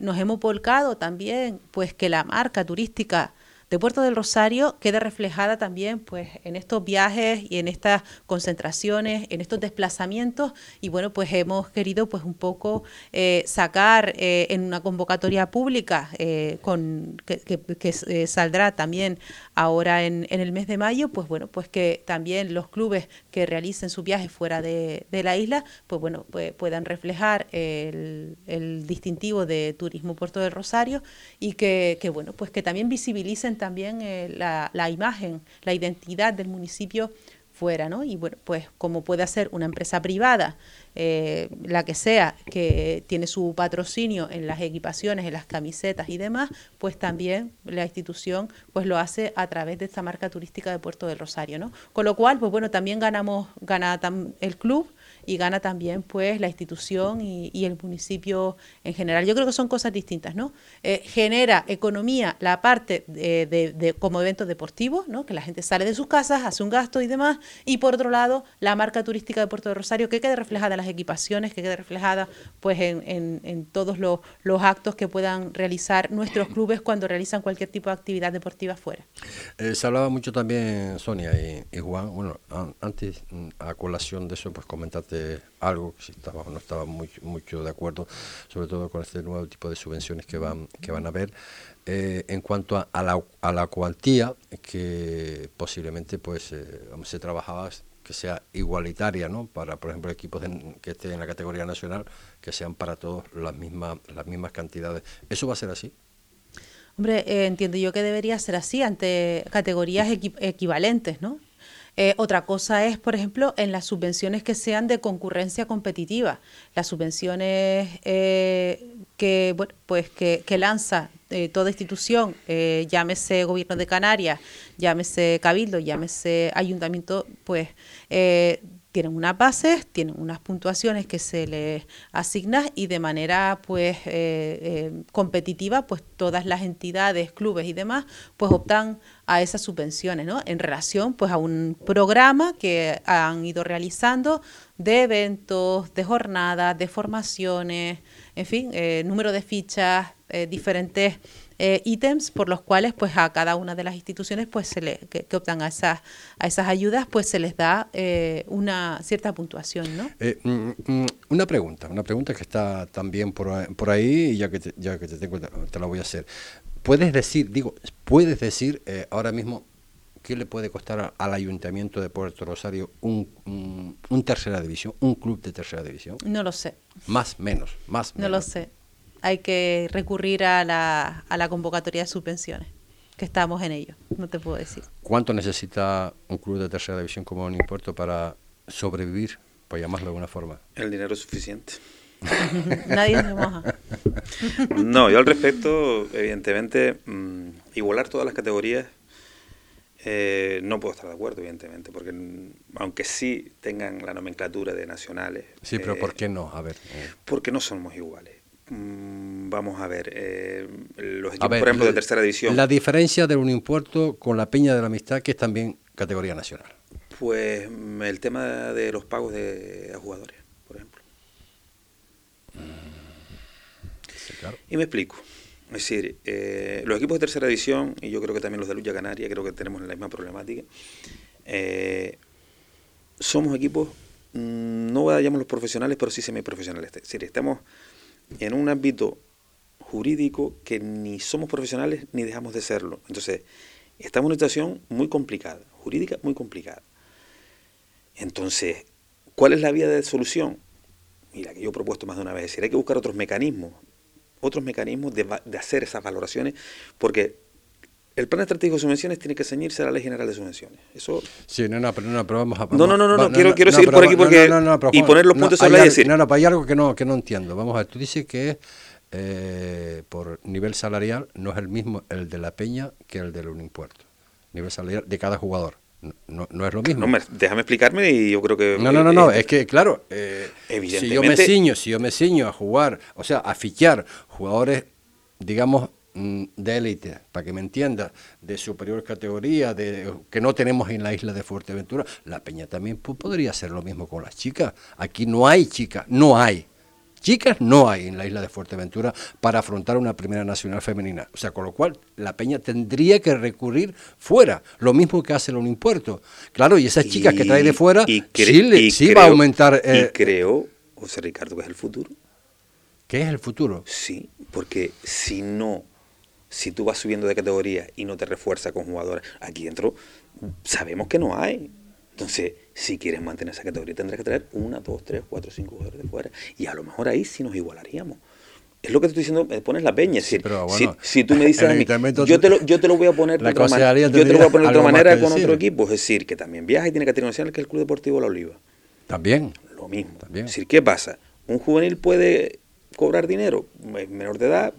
nos hemos volcado también, pues que la marca turística de Puerto del Rosario queda reflejada también pues en estos viajes y en estas concentraciones, en estos desplazamientos. Y bueno pues hemos querido pues un poco eh, sacar eh, en una convocatoria pública eh, con que, saldrá también ahora en, el mes de mayo pues bueno pues que también los clubes que realicen su viaje fuera de, de la isla pues bueno pues puedan reflejar el, el, distintivo de turismo Puerto del Rosario y que, que bueno pues que también visibilicen también eh, la, la, imagen, la identidad del municipio fuera, ¿no? Y bueno, pues como puede ser una empresa privada, eh, la que sea, que tiene su patrocinio en las equipaciones, en las camisetas y demás, pues también la institución pues lo hace a través de esta marca turística de Puerto del Rosario, ¿no? Con lo cual, pues bueno, también ganamos, gana el club, y gana también pues la institución y, el municipio en general. Yo creo que son cosas distintas, ¿no? Eh, genera economía la parte de, como eventos deportivos, ¿no? Que la gente sale de sus casas, hace un gasto y demás, y por otro lado la marca turística de Puerto de Rosario que quede reflejada en las equipaciones, que quede reflejada pues en, en, todos los, actos que puedan realizar nuestros clubes cuando realizan cualquier tipo de actividad deportiva fuera. Eh, se hablaba mucho también, Sonia y, Juan, bueno, antes mm, a colación de eso, pues algo, que si estaba no estaba muy, mucho de acuerdo, sobre todo con este nuevo tipo de subvenciones que van, que van a haber. Eh, en cuanto a, la, a, la, cuantía, que posiblemente pues eh, se trabajaba que sea igualitaria, ¿no? Para, por ejemplo, equipos que estén en la categoría nacional, que sean para todos las mismas, las mismas cantidades. ¿Eso va a ser así? Hombre, eh, entiendo yo que debería ser así ante categorías equivalentes, ¿no? Eh, otra cosa es, por ejemplo, en las subvenciones que sean de concurrencia competitiva. Las subvenciones eh, que, pues que lanza eh, toda institución, llámese Gobierno de Canarias, llámese Cabildo, llámese Ayuntamiento, pues tienen unas bases, tienen unas puntuaciones que se les asigna y de manera pues eh, eh, competitiva pues todas las entidades, clubes y demás pues optan a esas subvenciones, ¿no? En relación pues a un programa que han ido realizando de eventos, de jornadas, de formaciones, en fin, eh, número de fichas, diferentes eh, ítems por los cuales pues a cada una de las instituciones pues se le, que, optan a esas, a esas ayudas pues se les da eh, una cierta puntuación, ¿no? Eh, mm, mm, una pregunta, una pregunta que está también por, por ahí y ya que te, ya que te tengo te la voy a hacer. Puedes decir, digo, puedes decir ahora mismo ¿qué le puede costar al Ayuntamiento de Puerto Rosario un, un, un, tercera división, un club de tercera división? No lo sé. Más, menos, más, menos. No lo sé hay que recurrir a la, a la convocatoria de subvenciones, que estamos en ello, no te puedo decir. ¿Cuánto necesita un club de tercera división como un importo para sobrevivir, por llamarlo de alguna forma? El dinero es suficiente. *laughs* Nadie se moja. *laughs* no, yo al respecto, evidentemente, mm, igualar todas las categorías eh, no puedo estar de acuerdo, evidentemente, porque aunque sí tengan la nomenclatura de nacionales. Sí, pero ¿por eh, qué no? A ver. Eh. Porque no somos iguales. Mm, vamos a ver, eh, los equipos, por ejemplo, de tercera división. La diferencia de un impuesto con la Peña de la Amistad, que es también categoría nacional. Pues mm, el tema de los pagos de jugadores, por ejemplo. Y me explico. Es decir, eh, los equipos de tercera división, y yo creo que también los de Lucha Canaria, creo que tenemos la misma problemática, eh, somos equipos, mm, no vayamos los profesionales, pero sí semiprofesionales. Es decir, estamos en un ámbito jurídico que ni somos profesionales ni dejamos de serlo. Entonces, estamos en una situación muy complicada, jurídica muy complicada. Entonces, ¿cuál es la vía de solución? Mira, que yo he propuesto más de una vez, decir, hay que buscar otros mecanismos, otros mecanismos de, de hacer esas valoraciones, porque el plan estratégico de subvenciones tiene que ceñirse a la ley general de subvenciones. Eso. Sí, no, no, pero no, pero vamos a. no, no, no, no, quiero, quiero seguir por aquí porque. y poner los puntos sobre la y decir. No, no, pero hay algo que no, que no entiendo. Vamos a ver, tú dices que eh, por nivel salarial no es el mismo el de la Peña que el del Unimpuerto. Nivel salarial de cada jugador. No, no, es lo mismo. No, déjame explicarme y yo creo que... No, no, no, no es que claro, eh, si yo me ciño, si yo me ciño a jugar, o sea, a fichar jugadores, digamos, de élite, para que me entienda, de superior categoría, de que no tenemos en la isla de Fuerteventura, la Peña también podría hacer lo mismo con las chicas. Aquí no hay chicas, no hay. Chicas no hay en la isla de Fuerteventura para afrontar una primera nacional femenina. O sea, con lo cual la Peña tendría que recurrir fuera, lo mismo que hace el Unimpuerto. Claro, y esas chicas que trae de fuera, sí, va a aumentar. Eh, y creo, José Ricardo, que es el futuro. ¿Qué es el futuro? Sí, porque si no si tú vas subiendo de categoría y no te refuerza con jugadores, aquí dentro sabemos que no hay. Entonces, si quieres mantener esa categoría, tendrás que traer una, dos, tres, cuatro, cinco jugadores de fuera. Y a lo mejor ahí sí nos igualaríamos. Es lo que te estoy diciendo, me pones la peña. si, si, tú me dices a mí, yo te, lo, yo te lo voy a poner de otra manera. Yo te lo voy a poner de otra manera con otro equipo. Es decir, que también viaja y tiene categoría nacional, que es el Club Deportivo La Oliva. También. Lo mismo. También. Es decir, ¿qué pasa? ¿Un juvenil puede cobrar dinero? Menor de edad,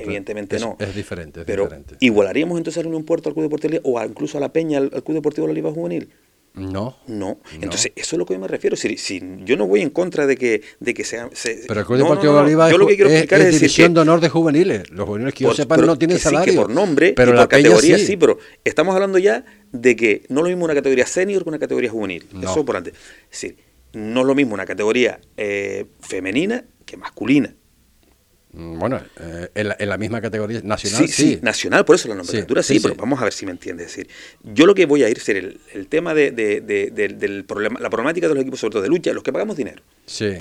Evidentemente no. Es diferente, pero igualaríamos entonces a un Puerto al Club Deportivo o incluso a la Peña al, Club Deportivo de la Liga Juvenil. No. No. Entonces, eso es lo que yo me refiero. Si, si yo no voy en contra de que, de que sea. Pero el Club Deportivo Oliva es, lo que quiero explicar es, es, división de honor de juveniles. Los juveniles que yo sepa no tienen salario. Sí, que por nombre pero y por categoría sí. pero estamos hablando ya de que no es lo mismo una categoría senior que una categoría juvenil. Eso por antes. Es decir, no es lo mismo una categoría eh, femenina que masculina. Mm, bueno, eh, en, la, misma categoría nacional. Sí, sí, nacional, por eso la nomenclatura sí, pero vamos a ver si me entiendes. Es decir, yo lo que voy a ir ser el, el tema de, de, del problema, la problemática de los equipos, sobre todo de lucha, los que pagamos dinero. Sí.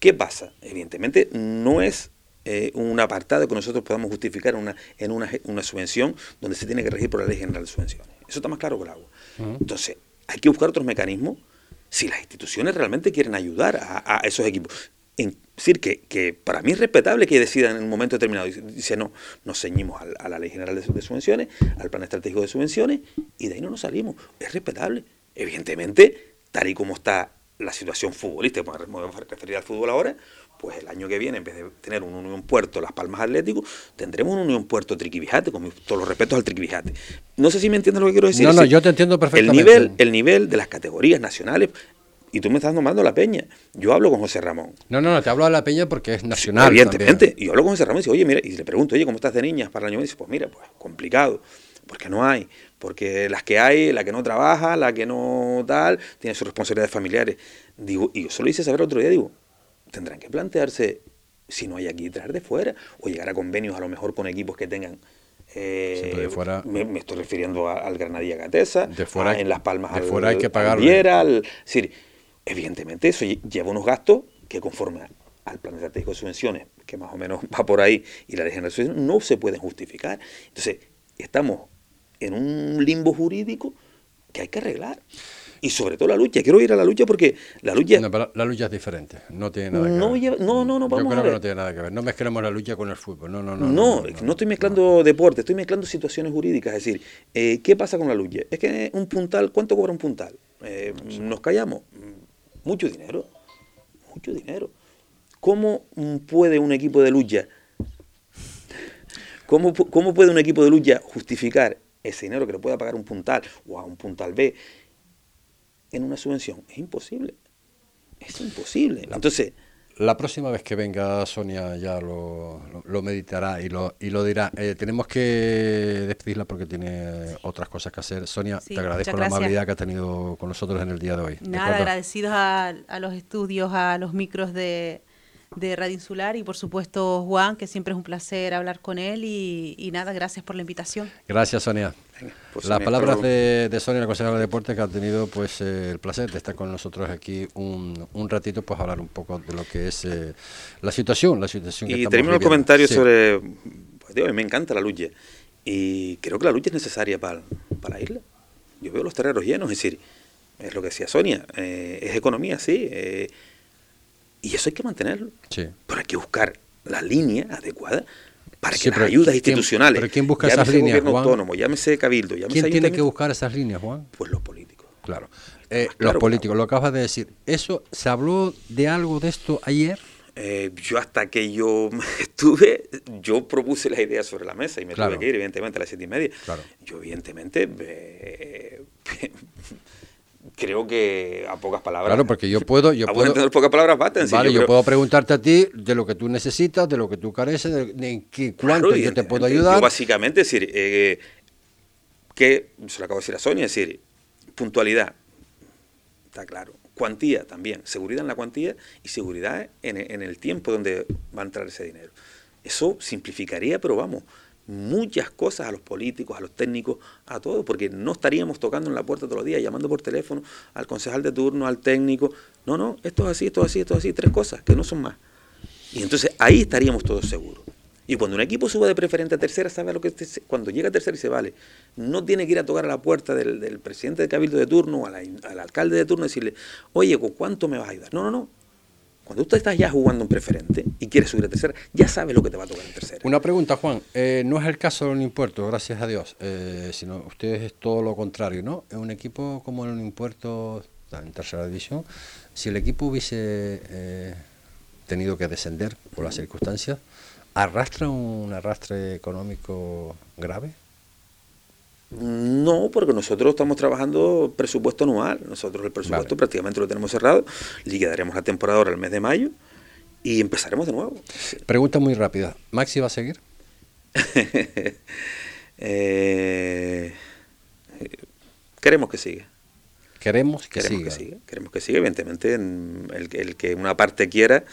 ¿Qué pasa? Evidentemente, no es eh, un apartado que nosotros podamos justificar una, en una, una, subvención donde se tiene que regir por la Ley General de Subvenciones. Eso está más claro que el agua. Entonces, hay que buscar otros mecanismos si las instituciones realmente quieren ayudar a, a esos equipos. En, decir, que, que, para mí es respetable que decidan en un momento determinado. Dice, no, nos ceñimos a, la Ley General de, Subvenciones, al Plan Estratégico de Subvenciones, y de ahí no nos salimos. Es respetable. Evidentemente, tal y como está la situación futbolística, me voy a referir al fútbol ahora, pues el año que viene, en vez de tener un Unión Puerto Las Palmas Atlético, tendremos un Unión Puerto Triquibijate, con todos los respetos al Triquibijate. No sé si me entiendes lo que quiero decir. No, no, yo te entiendo perfectamente. El nivel, el nivel de las categorías nacionales y tú me estás nombrando la Peña. Yo hablo con José Ramón. No, no, no, te hablo de la Peña porque es nacional. evidentemente. Y yo hablo con José Ramón y dice, oye, mira, y le pregunto, oye, ¿cómo estás de niñas para el año? Y dice, pues mira, pues complicado, porque no hay. Porque las que hay, la que no trabaja, la que no tal, tiene sus responsabilidades familiares. Digo, y yo solo hice saber otro día, digo, tendrán que plantearse si no hay aquí traer de fuera o llegar a convenios a lo mejor con equipos que tengan eh, de fuera, me, estoy refiriendo al Granadilla Gatesa, de fuera, en Las Palmas de fuera hay que pagar. Al, decir, evidentemente eso lleva unos gastos que conforme al plan estratégico de subvenciones, que más o menos *laughs* va por ahí, y la de generación no se pueden justificar. Entonces, estamos en un limbo jurídico que hay que arreglar. Y sobre todo la lucha. Quiero ir a la lucha porque la lucha... No, pero la lucha es diferente. No tiene nada que no, ver. no, no, no, vamos Yo creo a ver. que no tiene nada que ver. No mezclemos la lucha con el fútbol. No, no, no. No, no, no, estoy mezclando deporte, estoy mezclando situaciones jurídicas. Es decir, eh, ¿qué pasa con la lucha? Es que un puntal, ¿cuánto cobra un puntal? Eh, nos callamos. Mucho dinero, mucho dinero. ¿Cómo puede un equipo de lucha, cómo, cómo puede un equipo de lucha justificar ese dinero que le pueda pagar un puntal o a un puntal B en una subvención? Es imposible. Es imposible. Entonces, la próxima vez que venga Sonia ya lo, lo, meditará y lo, y lo dirá. Eh, tenemos que despedirla porque tiene otras cosas que hacer. Sonia, te agradezco la amabilidad que ha tenido con nosotros en el día de hoy. Nada, agradecidos a, a, los estudios, a los micros de, de Radio Insular y por supuesto Juan, que siempre es un placer hablar con él y, y nada, gracias por la invitación. Gracias Sonia. Pues Las palabras de, de, Sonia, la consejera de deporte, que ha tenido pues eh, el placer de estar con nosotros aquí un, un ratito, pues hablar un poco de lo que es eh, la situación, la situación. Que y termino el comentario sobre, pues, digo, me encanta la lucha y creo que la lucha es necesaria para, para la isla. Yo veo los terreros llenos, es decir, es lo que decía Sonia, eh, es economía, sí, eh, y eso hay que mantenerlo. Sí. Pero hay que buscar la línea adecuada para que las ayudas institucionales. ¿Pero quién busca esas líneas, gobierno Juan? autónomo, llámese cabildo, llámese ¿Quién tiene que buscar esas líneas, Juan? Pues los políticos. Claro. Eh, claro los políticos, claro. lo acabas de decir. ¿Eso se habló de algo de esto ayer? Eh, yo hasta que yo *laughs* estuve, yo propuse la idea sobre la mesa y me Claro. tuve que ir, evidentemente, a las siete y media. Yo, evidentemente, eh, *laughs* creo que a pocas palabras. Claro, porque yo puedo, yo a puedo, buen entender, pocas palabras baten. sí, vale, yo, creo- puedo preguntarte a ti de lo que tú necesitas, de lo que tú careces, de, de qué, cuánto Claro, yo te puedo ayudar. Yo básicamente, es decir, eh, que, se lo acabo de decir a Sonia, es decir, puntualidad, está claro. Cuantía también, seguridad en la cuantía y seguridad en, en el tiempo donde va a entrar ese dinero. Eso simplificaría, pero vamos, muchas cosas a los políticos, a los técnicos, a todos, porque no estaríamos tocando en la puerta todos los días, llamando por teléfono al concejal de turno, al técnico. No, no, esto es así, esto es así, esto es así, tres cosas, que no son más. Y entonces ahí estaríamos todos seguros. Y cuando un equipo suba de preferente a tercera, sabe lo que te- cuando llega a tercera y se vale, no tiene que ir a tocar a la puerta del, presidente de cabildo de turno o al alcalde de turno y decirle, oye, ¿con cuánto me vas a ayudar? No, no, no. Cuando tú estás ya jugando en preferente y quieres subir a tercera, ya sabes lo que te va a tocar en tercera. Una pregunta, Juan. Eh, no es el caso del Impuerto, gracias a Dios, eh, sino ustedes es todo lo contrario, ¿no? Es un equipo como el Impuerto, en tercera división, si el equipo hubiese eh, tenido que descender por las circunstancias, ¿arrastra un arrastre económico grave? No, porque nosotros estamos trabajando presupuesto anual. Nosotros el presupuesto prácticamente lo tenemos cerrado. Liquidaremos la temporada ahora el mes de mayo y empezaremos de nuevo. Pregunta muy rápida. ¿Maxi va a seguir? *laughs* Eh, queremos que siga. Queremos que queremos siga. Que siga. Queremos que siga. Evidentemente, el, el, que una parte quiera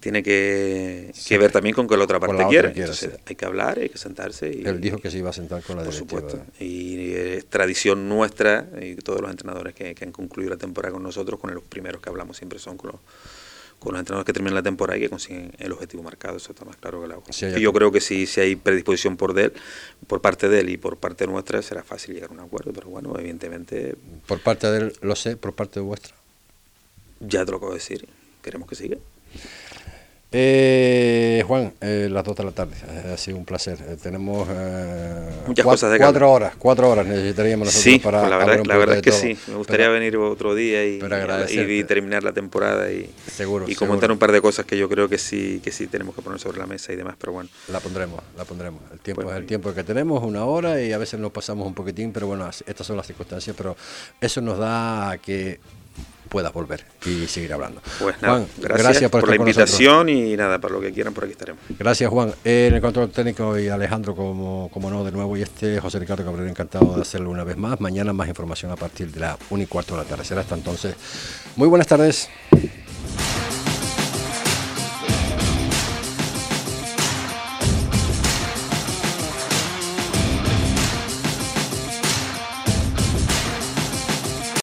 tiene que, que ver también con que la otra parte la Entonces, sí. hay que hablar, hay que sentarse. Y, Él dijo que se iba a sentar con la Por directiva. supuesto. Y es tradición nuestra, y todos los entrenadores que, que, han concluido la temporada con nosotros, con los primeros que hablamos siempre son con los, con los entrenadores que terminan la temporada y que consiguen el objetivo marcado, eso está más claro que agua. Sí, y yo creo que si, si hay predisposición por de él, por parte de él y por parte nuestra, será fácil llegar a un acuerdo, pero bueno, evidentemente... Por parte de él, lo sé, por parte de vuestra. Ya te lo acabo de decir, queremos que siga. Eh, Juan, eh, las dos de la tarde, eh, ha sido un placer. Eh, tenemos muchas cuatro, cosas de cuatro horas, cuatro horas necesitaríamos nosotros sí, para pues la verdad, la verdad es que todo. sí. Me gustaría pero, venir otro día y, y, y, terminar la temporada y, seguro, y comentar seguro. un par de cosas que yo creo que sí, que sí tenemos que poner sobre la mesa y demás, pero bueno. La pondremos, la pondremos. El tiempo pues, es el tiempo que tenemos, una hora y a veces nos pasamos un poquitín, pero bueno, estas son las circunstancias, pero eso nos da que puedas volver y seguir hablando. Pues nada, Juan, gracias, gracias por, por la invitación y nada, para lo que quieran, por aquí estaremos. Gracias, Juan. En el control técnico y Alejandro, como, como no, de nuevo, y este José Ricardo Cabrera, encantado de hacerlo una vez más. Mañana más información a partir de la 1 y cuarto de la tarde. Será hasta entonces. Muy buenas tardes.